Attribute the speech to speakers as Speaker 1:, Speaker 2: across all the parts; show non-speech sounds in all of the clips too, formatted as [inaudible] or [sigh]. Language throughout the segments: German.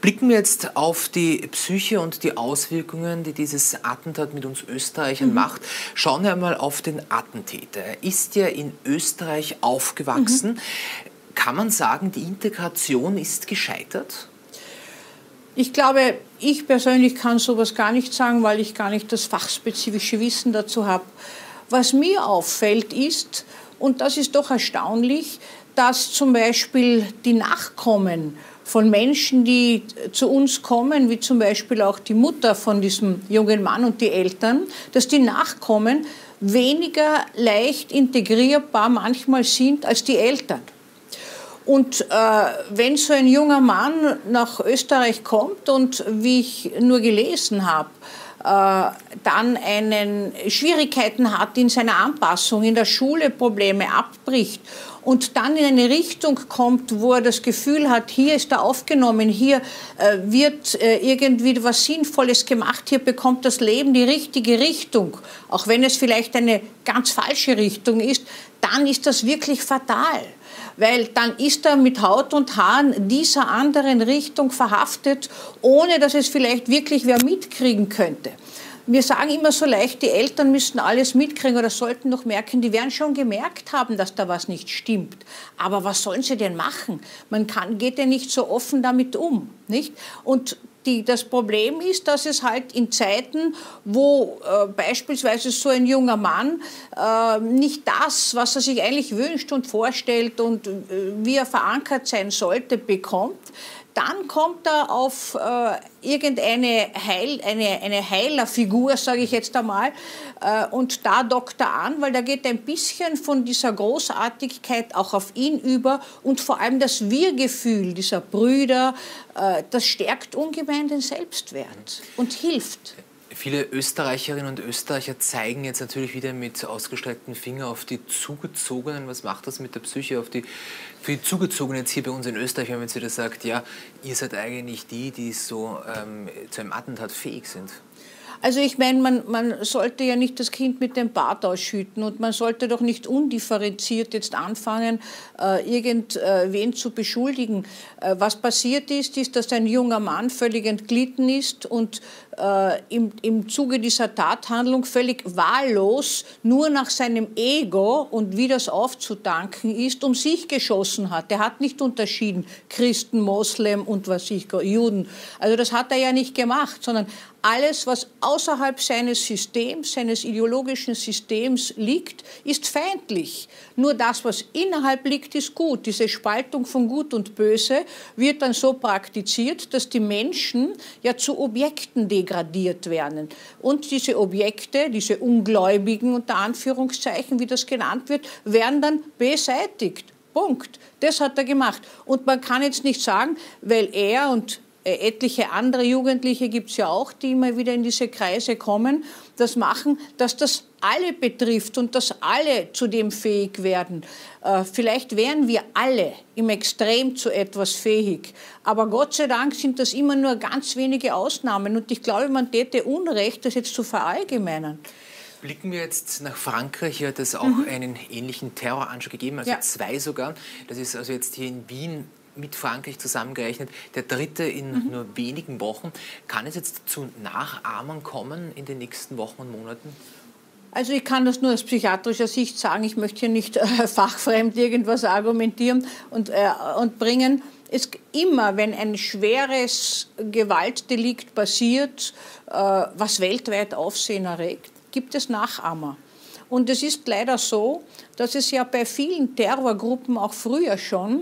Speaker 1: Blicken wir jetzt auf die Psyche und die Auswirkungen, die dieses Attentat mit uns Österreichern mhm. macht. Schauen wir einmal auf den Attentäter. Er ist ja in Österreich aufgewachsen. Mhm. Kann man sagen, die Integration ist gescheitert?
Speaker 2: Ich glaube, ich persönlich kann sowas gar nicht sagen, weil ich gar nicht das fachspezifische Wissen dazu habe. Was mir auffällt ist, und das ist doch erstaunlich, dass zum Beispiel die Nachkommen von Menschen, die zu uns kommen, wie zum Beispiel auch die Mutter von diesem jungen Mann und die Eltern, dass die Nachkommen weniger leicht integrierbar manchmal sind als die Eltern. Und äh, wenn so ein junger Mann nach Österreich kommt und wie ich nur gelesen habe, äh, dann einen Schwierigkeiten hat in seiner Anpassung, in der Schule Probleme abbricht und dann in eine Richtung kommt, wo er das Gefühl hat, hier ist er aufgenommen, hier äh, wird äh, irgendwie was Sinnvolles gemacht, hier bekommt das Leben die richtige Richtung, auch wenn es vielleicht eine ganz falsche Richtung ist, dann ist das wirklich fatal. Weil dann ist er mit Haut und Haaren dieser anderen Richtung verhaftet, ohne dass es vielleicht wirklich wer mitkriegen könnte wir sagen immer so leicht, die Eltern müssten alles mitkriegen oder sollten noch merken, die werden schon gemerkt haben, dass da was nicht stimmt. Aber was sollen sie denn machen? Man kann, geht ja nicht so offen damit um, nicht? Und die, das Problem ist, dass es halt in Zeiten, wo äh, beispielsweise so ein junger Mann äh, nicht das, was er sich eigentlich wünscht und vorstellt und äh, wie er verankert sein sollte, bekommt, dann kommt er auf äh, irgendeine Heil, eine, eine Heilerfigur, sage ich jetzt einmal, äh, und da dockt er an, weil da geht ein bisschen von dieser Großartigkeit auch auf ihn über und vor allem das Wir-Gefühl dieser Brüder, äh, das stärkt ungemein den Selbstwert und hilft.
Speaker 1: Viele Österreicherinnen und Österreicher zeigen jetzt natürlich wieder mit ausgestreckten Finger auf die Zugezogenen. Was macht das mit der Psyche auf die, für die Zugezogenen jetzt hier bei uns in Österreich, wenn man jetzt wieder sagt, ja, ihr seid eigentlich die, die so ähm, zu einem Attentat fähig sind?
Speaker 2: Also ich meine, man, man sollte ja nicht das Kind mit dem Bart ausschütten und man sollte doch nicht undifferenziert jetzt anfangen, äh, irgendwen zu beschuldigen. Äh, was passiert ist, ist, dass ein junger Mann völlig entglitten ist und äh, im, im Zuge dieser Tathandlung völlig wahllos nur nach seinem Ego und wie das aufzudanken ist, um sich geschossen hat. Er hat nicht unterschieden Christen, Moslem und was ich, Juden. Also das hat er ja nicht gemacht, sondern alles, was außerhalb seines Systems, seines ideologischen Systems liegt, ist feindlich. Nur das, was innerhalb liegt, ist gut. Diese Spaltung von Gut und Böse wird dann so praktiziert, dass die Menschen ja zu Objekten degradiert werden. Und diese Objekte, diese Ungläubigen unter Anführungszeichen, wie das genannt wird, werden dann beseitigt. Punkt. Das hat er gemacht. Und man kann jetzt nicht sagen, weil er und etliche andere Jugendliche gibt es ja auch, die immer wieder in diese Kreise kommen, das machen, dass das alle betrifft und dass alle zu dem fähig werden. Äh, vielleicht wären wir alle im Extrem zu etwas fähig, aber Gott sei Dank sind das immer nur ganz wenige Ausnahmen und ich glaube, man täte Unrecht, das jetzt zu verallgemeinern.
Speaker 1: Blicken wir jetzt nach Frankreich. Hier hat es auch mhm. einen ähnlichen Terroranschlag gegeben, also ja. zwei sogar. Das ist also jetzt hier in Wien mit Frankreich zusammengerechnet der dritte in mhm. nur wenigen Wochen. Kann es jetzt zu Nachahmern kommen in den nächsten Wochen und Monaten?
Speaker 2: Also ich kann das nur aus psychiatrischer Sicht sagen. Ich möchte hier nicht [laughs] äh, fachfremd irgendwas argumentieren und, äh, und bringen. Es, immer, wenn ein schweres Gewaltdelikt passiert, äh, was weltweit Aufsehen erregt, gibt es Nachahmer. Und es ist leider so, dass es ja bei vielen Terrorgruppen auch früher schon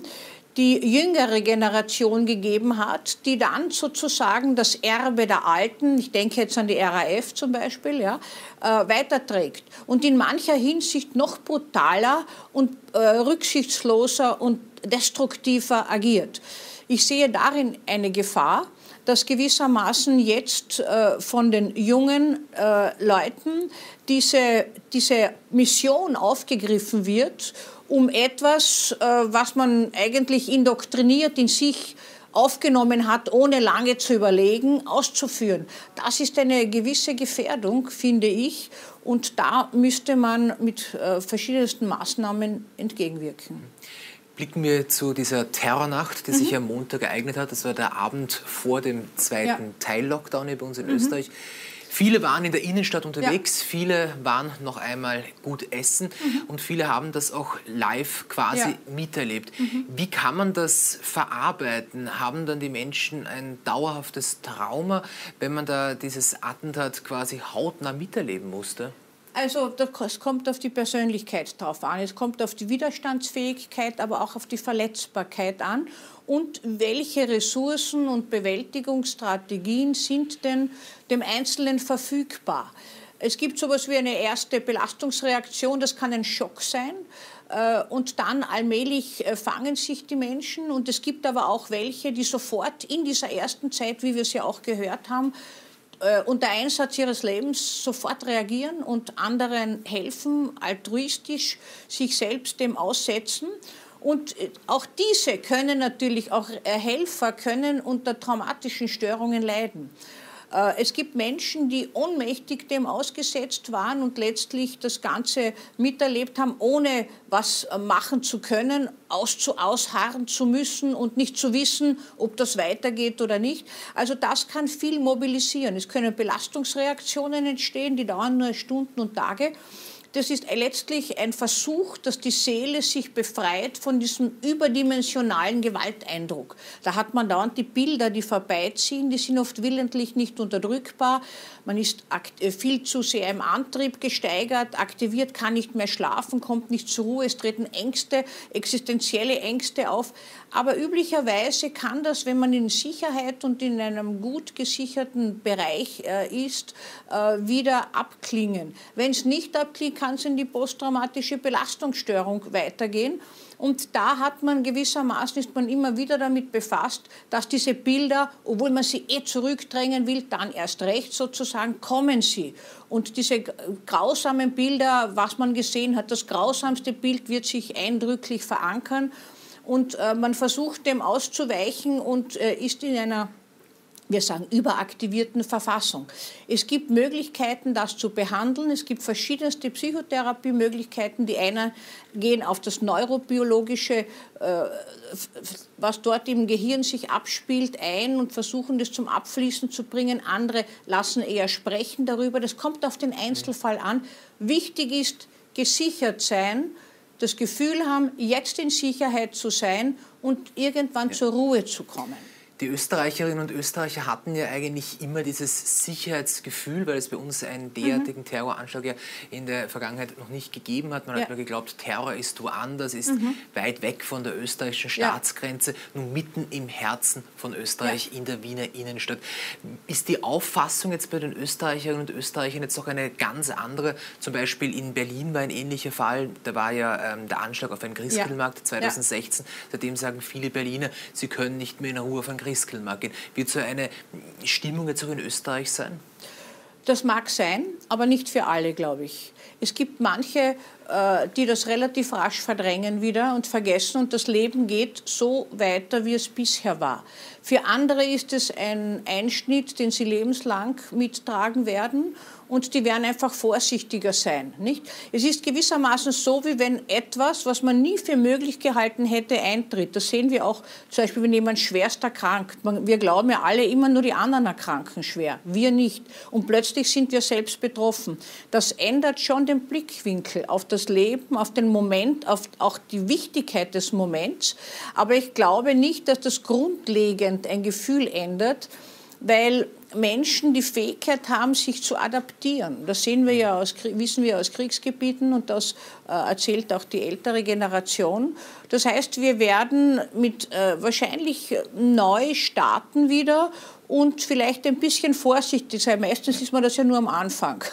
Speaker 2: die jüngere Generation gegeben hat, die dann sozusagen das Erbe der Alten, ich denke jetzt an die RAF zum Beispiel, ja, äh, weiterträgt und in mancher Hinsicht noch brutaler und äh, rücksichtsloser und destruktiver agiert. Ich sehe darin eine Gefahr, dass gewissermaßen jetzt äh, von den jungen äh, Leuten diese, diese Mission aufgegriffen wird um etwas, äh, was man eigentlich indoktriniert in sich aufgenommen hat, ohne lange zu überlegen, auszuführen. Das ist eine gewisse Gefährdung, finde ich, und da müsste man mit äh, verschiedensten Maßnahmen entgegenwirken.
Speaker 1: Blicken wir zu dieser Terrornacht, die mhm. sich am Montag ereignet hat. Das war der Abend vor dem zweiten ja. Teil-Lockdown bei uns in mhm. Österreich. Viele waren in der Innenstadt unterwegs, ja. viele waren noch einmal gut essen mhm. und viele haben das auch live quasi ja. miterlebt. Mhm. Wie kann man das verarbeiten? Haben dann die Menschen ein dauerhaftes Trauma, wenn man da dieses Attentat quasi hautnah miterleben musste?
Speaker 2: Also es kommt auf die Persönlichkeit drauf an. Es kommt auf die Widerstandsfähigkeit, aber auch auf die Verletzbarkeit an. Und welche Ressourcen und Bewältigungsstrategien sind denn dem Einzelnen verfügbar? Es gibt sowas wie eine erste Belastungsreaktion, das kann ein Schock sein. Äh, und dann allmählich äh, fangen sich die Menschen. Und es gibt aber auch welche, die sofort in dieser ersten Zeit, wie wir es ja auch gehört haben, äh, unter Einsatz ihres Lebens sofort reagieren und anderen helfen, altruistisch sich selbst dem aussetzen. Und äh, auch diese können natürlich, auch äh, Helfer können unter traumatischen Störungen leiden. Äh, es gibt Menschen, die ohnmächtig dem ausgesetzt waren und letztlich das Ganze miterlebt haben, ohne was äh, machen zu können, auszu ausharren zu müssen und nicht zu wissen, ob das weitergeht oder nicht. Also das kann viel mobilisieren. Es können Belastungsreaktionen entstehen, die dauern nur Stunden und Tage. Das ist letztlich ein Versuch, dass die Seele sich befreit von diesem überdimensionalen Gewalteindruck. Da hat man dauernd die Bilder, die vorbeiziehen, die sind oft willentlich nicht unterdrückbar. Man ist äh, viel zu sehr im Antrieb gesteigert, aktiviert, kann nicht mehr schlafen, kommt nicht zur Ruhe, es treten Ängste, existenzielle Ängste auf. Aber üblicherweise kann das, wenn man in Sicherheit und in einem gut gesicherten Bereich äh, ist, äh, wieder abklingen. Wenn es nicht abklingt, kann es in die posttraumatische Belastungsstörung weitergehen. Und da hat man gewissermaßen, ist man immer wieder damit befasst, dass diese Bilder, obwohl man sie eh zurückdrängen will, dann erst recht sozusagen kommen sie. Und diese grausamen Bilder, was man gesehen hat, das grausamste Bild wird sich eindrücklich verankern. Und äh, man versucht dem auszuweichen und äh, ist in einer wir sagen, überaktivierten Verfassung. Es gibt Möglichkeiten, das zu behandeln. Es gibt verschiedenste Psychotherapiemöglichkeiten. Die einen gehen auf das Neurobiologische, äh, was dort im Gehirn sich abspielt, ein und versuchen, das zum Abfließen zu bringen. Andere lassen eher sprechen darüber. Das kommt auf den Einzelfall an. Wichtig ist, gesichert sein, das Gefühl haben, jetzt in Sicherheit zu sein und irgendwann ja. zur Ruhe zu kommen.
Speaker 1: Die Österreicherinnen und Österreicher hatten ja eigentlich immer dieses Sicherheitsgefühl, weil es bei uns einen derartigen mhm. Terroranschlag ja in der Vergangenheit noch nicht gegeben hat. Man ja. hat immer geglaubt, Terror ist woanders, ist mhm. weit weg von der österreichischen Staatsgrenze, ja. nun mitten im Herzen von Österreich ja. in der Wiener Innenstadt. Ist die Auffassung jetzt bei den Österreicherinnen und Österreichern jetzt noch eine ganz andere? Zum Beispiel in Berlin war ein ähnlicher Fall. Da war ja ähm, der Anschlag auf einen Christkindlmarkt 2016. Seitdem sagen viele Berliner, sie können nicht mehr in Ruhe auf einen Christkindlmarkt gehen. Wird so eine Stimmung jetzt auch in Österreich sein?
Speaker 2: Das mag sein, aber nicht für alle, glaube ich. Es gibt manche, äh, die das relativ rasch verdrängen wieder und vergessen und das Leben geht so weiter, wie es bisher war. Für andere ist es ein Einschnitt, den sie lebenslang mittragen werden und die werden einfach vorsichtiger sein. Nicht? Es ist gewissermaßen so, wie wenn etwas, was man nie für möglich gehalten hätte, eintritt. Das sehen wir auch zum Beispiel, wenn jemand schwerst erkrankt. Wir glauben ja alle immer nur die anderen erkranken schwer, wir nicht. Und plötzlich sind wir selbst betroffen. Das ändert schon den Blickwinkel auf das Leben, auf den Moment, auf auch die Wichtigkeit des Moments. Aber ich glaube nicht, dass das grundlegend ein Gefühl ändert, weil Menschen die Fähigkeit haben, sich zu adaptieren. Das sehen wir ja aus, wissen wir aus Kriegsgebieten und das äh, erzählt auch die ältere Generation. Das heißt, wir werden mit äh, wahrscheinlich neu starten wieder und vielleicht ein bisschen vorsichtig sein. Meistens ist man das ja nur am Anfang.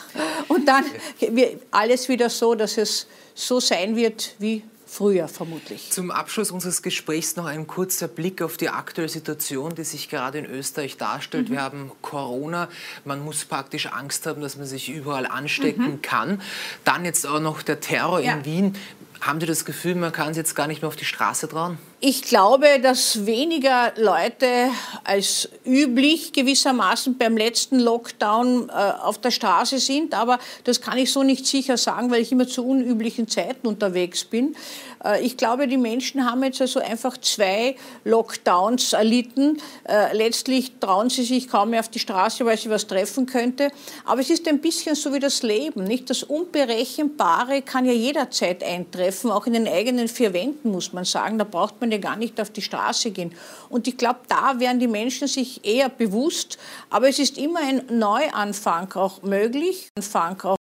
Speaker 2: Und dann wird alles wieder so, dass es so sein wird wie früher vermutlich.
Speaker 1: Zum Abschluss unseres Gesprächs noch ein kurzer Blick auf die aktuelle Situation, die sich gerade in Österreich darstellt. Mhm. Wir haben Corona, man muss praktisch Angst haben, dass man sich überall anstecken mhm. kann. Dann jetzt auch noch der Terror ja. in Wien. Haben Sie das Gefühl, man kann es jetzt gar nicht mehr auf die Straße trauen?
Speaker 2: Ich glaube, dass weniger Leute als üblich gewissermaßen beim letzten Lockdown äh, auf der Straße sind, aber das kann ich so nicht sicher sagen, weil ich immer zu unüblichen Zeiten unterwegs bin. Äh, ich glaube, die Menschen haben jetzt also einfach zwei Lockdowns erlitten. Äh, letztlich trauen sie sich kaum mehr auf die Straße, weil sie was treffen könnte. Aber es ist ein bisschen so wie das Leben, nicht? Das Unberechenbare kann ja jederzeit eintreffen, auch in den eigenen vier Wänden, muss man sagen. Da braucht man ja gar nicht auf die Straße gehen. Und ich glaube, da wären die Menschen sich eher bewusst. Aber es ist immer ein Neuanfang auch möglich. Anfang auch